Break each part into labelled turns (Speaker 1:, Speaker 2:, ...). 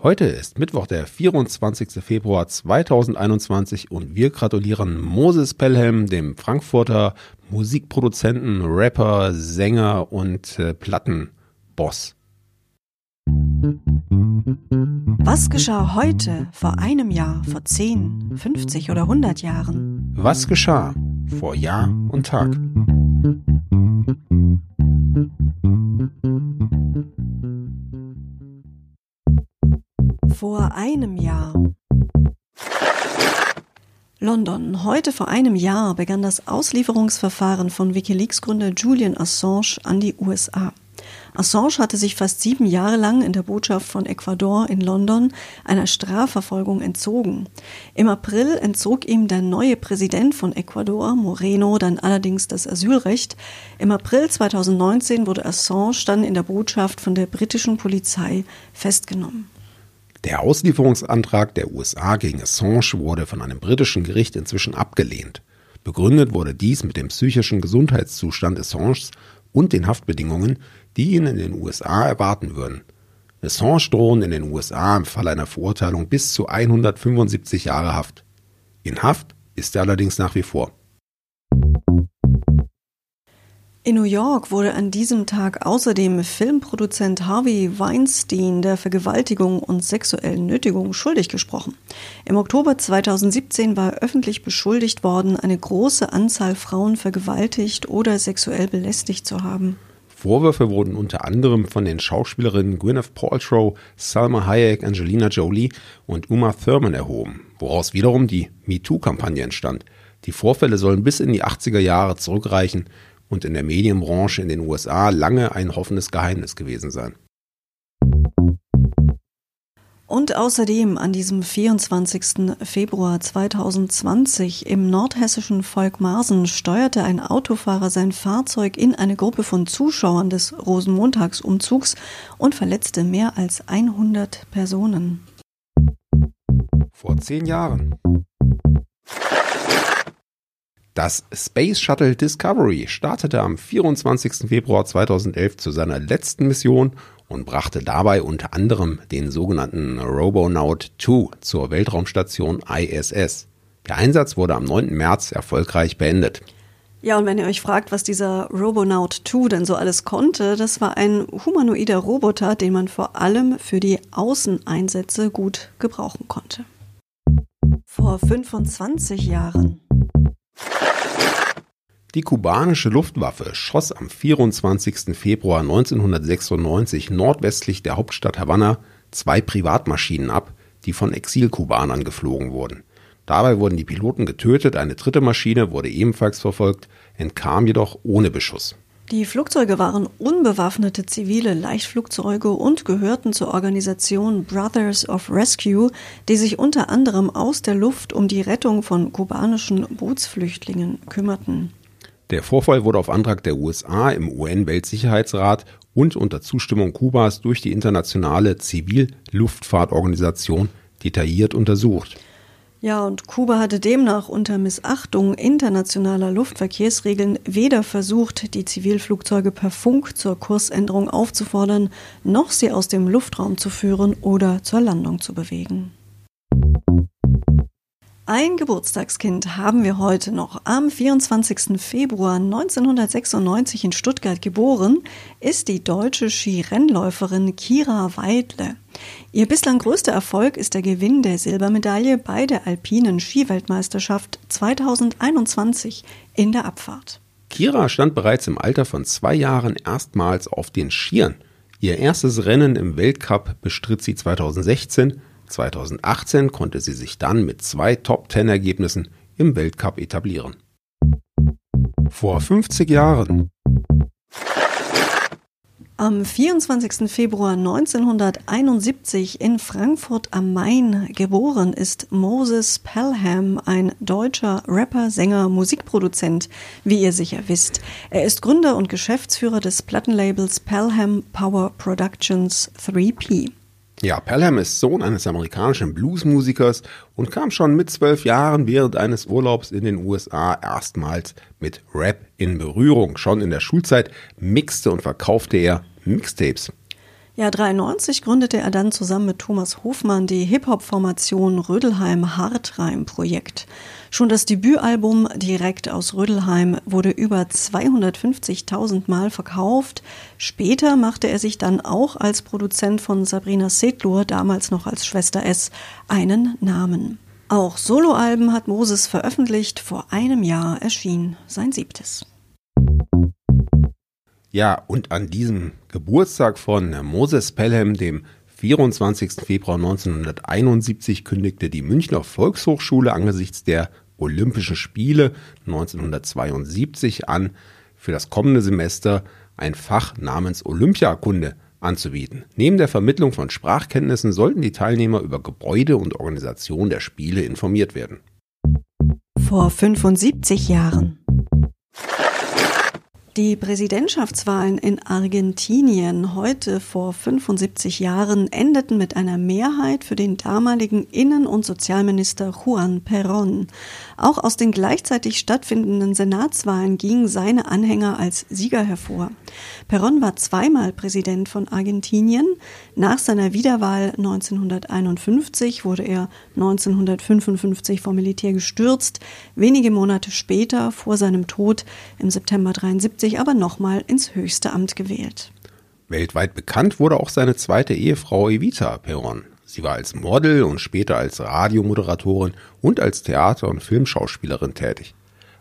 Speaker 1: Heute ist Mittwoch, der 24. Februar 2021 und wir gratulieren Moses Pelham, dem Frankfurter Musikproduzenten, Rapper, Sänger und äh, Plattenboss.
Speaker 2: Was geschah heute, vor einem Jahr, vor 10, 50 oder 100 Jahren?
Speaker 1: Was geschah vor Jahr und Tag?
Speaker 2: Einem Jahr. London. Heute vor einem Jahr begann das Auslieferungsverfahren von Wikileaks-Gründer Julian Assange an die USA. Assange hatte sich fast sieben Jahre lang in der Botschaft von Ecuador in London einer Strafverfolgung entzogen. Im April entzog ihm der neue Präsident von Ecuador, Moreno, dann allerdings das Asylrecht. Im April 2019 wurde Assange dann in der Botschaft von der britischen Polizei festgenommen.
Speaker 1: Der Auslieferungsantrag der USA gegen Assange wurde von einem britischen Gericht inzwischen abgelehnt. Begründet wurde dies mit dem psychischen Gesundheitszustand Assanges und den Haftbedingungen, die ihn in den USA erwarten würden. Assange drohen in den USA im Fall einer Verurteilung bis zu 175 Jahre Haft. In Haft ist er allerdings nach wie vor.
Speaker 2: In New York wurde an diesem Tag außerdem Filmproduzent Harvey Weinstein der Vergewaltigung und sexuellen Nötigung schuldig gesprochen. Im Oktober 2017 war er öffentlich beschuldigt worden, eine große Anzahl Frauen vergewaltigt oder sexuell belästigt zu haben.
Speaker 1: Vorwürfe wurden unter anderem von den Schauspielerinnen Gwyneth Paltrow, Salma Hayek, Angelina Jolie und Uma Thurman erhoben, woraus wiederum die MeToo-Kampagne entstand. Die Vorfälle sollen bis in die 80er Jahre zurückreichen und in der Medienbranche in den USA lange ein hoffendes Geheimnis gewesen sein.
Speaker 2: Und außerdem an diesem 24. Februar 2020 im nordhessischen Volkmarsen steuerte ein Autofahrer sein Fahrzeug in eine Gruppe von Zuschauern des Rosenmontagsumzugs und verletzte mehr als 100 Personen.
Speaker 1: Vor zehn Jahren. Das Space Shuttle Discovery startete am 24. Februar 2011 zu seiner letzten Mission und brachte dabei unter anderem den sogenannten Robonaut 2 zur Weltraumstation ISS. Der Einsatz wurde am 9. März erfolgreich beendet.
Speaker 2: Ja, und wenn ihr euch fragt, was dieser Robonaut 2 denn so alles konnte, das war ein humanoider Roboter, den man vor allem für die Außeneinsätze gut gebrauchen konnte. Vor 25 Jahren
Speaker 1: die kubanische Luftwaffe schoss am 24. Februar 1996 nordwestlich der Hauptstadt Havanna zwei Privatmaschinen ab, die von Exilkubanern geflogen wurden. Dabei wurden die Piloten getötet, eine dritte Maschine wurde ebenfalls verfolgt, entkam jedoch ohne Beschuss.
Speaker 2: Die Flugzeuge waren unbewaffnete zivile Leichtflugzeuge und gehörten zur Organisation Brothers of Rescue, die sich unter anderem aus der Luft um die Rettung von kubanischen Bootsflüchtlingen kümmerten.
Speaker 1: Der Vorfall wurde auf Antrag der USA im UN-Weltsicherheitsrat und unter Zustimmung Kubas durch die internationale Zivilluftfahrtorganisation detailliert untersucht.
Speaker 2: Ja, und Kuba hatte demnach unter Missachtung internationaler Luftverkehrsregeln weder versucht, die Zivilflugzeuge per Funk zur Kursänderung aufzufordern, noch sie aus dem Luftraum zu führen oder zur Landung zu bewegen. Ein Geburtstagskind haben wir heute noch. Am 24. Februar 1996 in Stuttgart geboren ist die deutsche Skirennläuferin Kira Weidle. Ihr bislang größter Erfolg ist der Gewinn der Silbermedaille bei der alpinen Skiweltmeisterschaft 2021 in der Abfahrt.
Speaker 1: Kira stand bereits im Alter von zwei Jahren erstmals auf den Skiern. Ihr erstes Rennen im Weltcup bestritt sie 2016 2018 konnte sie sich dann mit zwei Top-10-Ergebnissen im Weltcup etablieren. Vor 50 Jahren.
Speaker 2: Am 24. Februar 1971 in Frankfurt am Main geboren ist Moses Pelham, ein deutscher Rapper, Sänger, Musikproduzent, wie ihr sicher wisst. Er ist Gründer und Geschäftsführer des Plattenlabels Pelham Power Productions 3P.
Speaker 1: Ja, Pelham ist Sohn eines amerikanischen Bluesmusikers und kam schon mit zwölf Jahren während eines Urlaubs in den USA erstmals mit Rap in Berührung. Schon in der Schulzeit mixte und verkaufte er Mixtapes.
Speaker 2: Ja, 93 gründete er dann zusammen mit Thomas Hofmann die Hip-Hop-Formation Rödelheim Hartreim Projekt. Schon das Debütalbum direkt aus Rödelheim wurde über 250.000 Mal verkauft. Später machte er sich dann auch als Produzent von Sabrina Sedlur, damals noch als Schwester S, einen Namen. Auch Soloalben hat Moses veröffentlicht. Vor einem Jahr erschien sein siebtes.
Speaker 1: Ja, und an diesem Geburtstag von Moses Pelham, dem 24. Februar 1971, kündigte die Münchner Volkshochschule angesichts der Olympischen Spiele 1972 an, für das kommende Semester ein Fach namens Olympiakunde anzubieten. Neben der Vermittlung von Sprachkenntnissen sollten die Teilnehmer über Gebäude und Organisation der Spiele informiert werden.
Speaker 2: Vor 75 Jahren. Die Präsidentschaftswahlen in Argentinien heute vor 75 Jahren endeten mit einer Mehrheit für den damaligen Innen- und Sozialminister Juan Perón. Auch aus den gleichzeitig stattfindenden Senatswahlen gingen seine Anhänger als Sieger hervor. Perón war zweimal Präsident von Argentinien. Nach seiner Wiederwahl 1951 wurde er 1955 vom Militär gestürzt. Wenige Monate später, vor seinem Tod im September 73, aber nochmal ins höchste Amt gewählt.
Speaker 1: Weltweit bekannt wurde auch seine zweite Ehefrau Evita Perón. Sie war als Model und später als Radiomoderatorin und als Theater- und Filmschauspielerin tätig.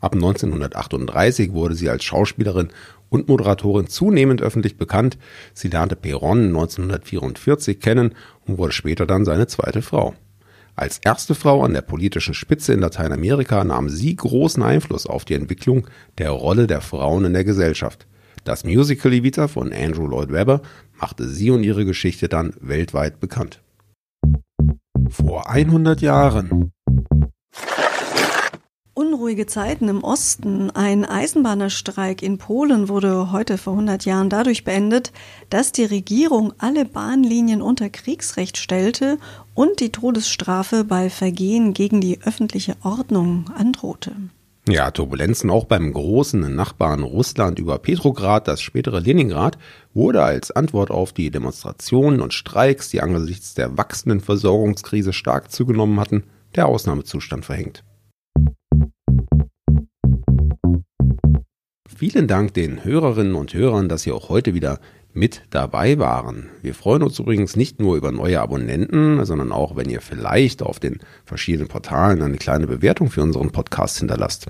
Speaker 1: Ab 1938 wurde sie als Schauspielerin und Moderatorin zunehmend öffentlich bekannt. Sie lernte Perón 1944 kennen und wurde später dann seine zweite Frau. Als erste Frau an der politischen Spitze in Lateinamerika nahm sie großen Einfluss auf die Entwicklung der Rolle der Frauen in der Gesellschaft. Das Musical Evita von Andrew Lloyd Webber machte sie und ihre Geschichte dann weltweit bekannt. Vor 100 Jahren.
Speaker 2: Unruhige Zeiten im Osten. Ein Eisenbahnerstreik in Polen wurde heute vor 100 Jahren dadurch beendet, dass die Regierung alle Bahnlinien unter Kriegsrecht stellte und die Todesstrafe bei Vergehen gegen die öffentliche Ordnung androhte.
Speaker 1: Ja, Turbulenzen auch beim großen Nachbarn Russland über Petrograd, das spätere Leningrad, wurde als Antwort auf die Demonstrationen und Streiks, die angesichts der wachsenden Versorgungskrise stark zugenommen hatten, der Ausnahmezustand verhängt. Vielen Dank den Hörerinnen und Hörern, dass Sie auch heute wieder mit dabei waren. Wir freuen uns übrigens nicht nur über neue Abonnenten, sondern auch, wenn ihr vielleicht auf den verschiedenen Portalen eine kleine Bewertung für unseren Podcast hinterlasst.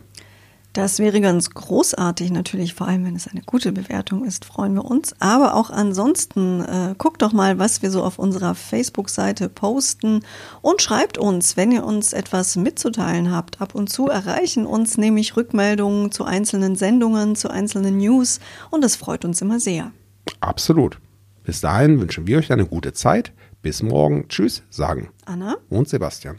Speaker 2: Das wäre ganz großartig, natürlich, vor allem wenn es eine gute Bewertung ist, freuen wir uns. Aber auch ansonsten, äh, guckt doch mal, was wir so auf unserer Facebook-Seite posten und schreibt uns, wenn ihr uns etwas mitzuteilen habt. Ab und zu erreichen uns nämlich Rückmeldungen zu einzelnen Sendungen, zu einzelnen News und das freut uns immer sehr.
Speaker 1: Absolut. Bis dahin wünschen wir euch eine gute Zeit. Bis morgen. Tschüss, sagen
Speaker 2: Anna
Speaker 1: und Sebastian.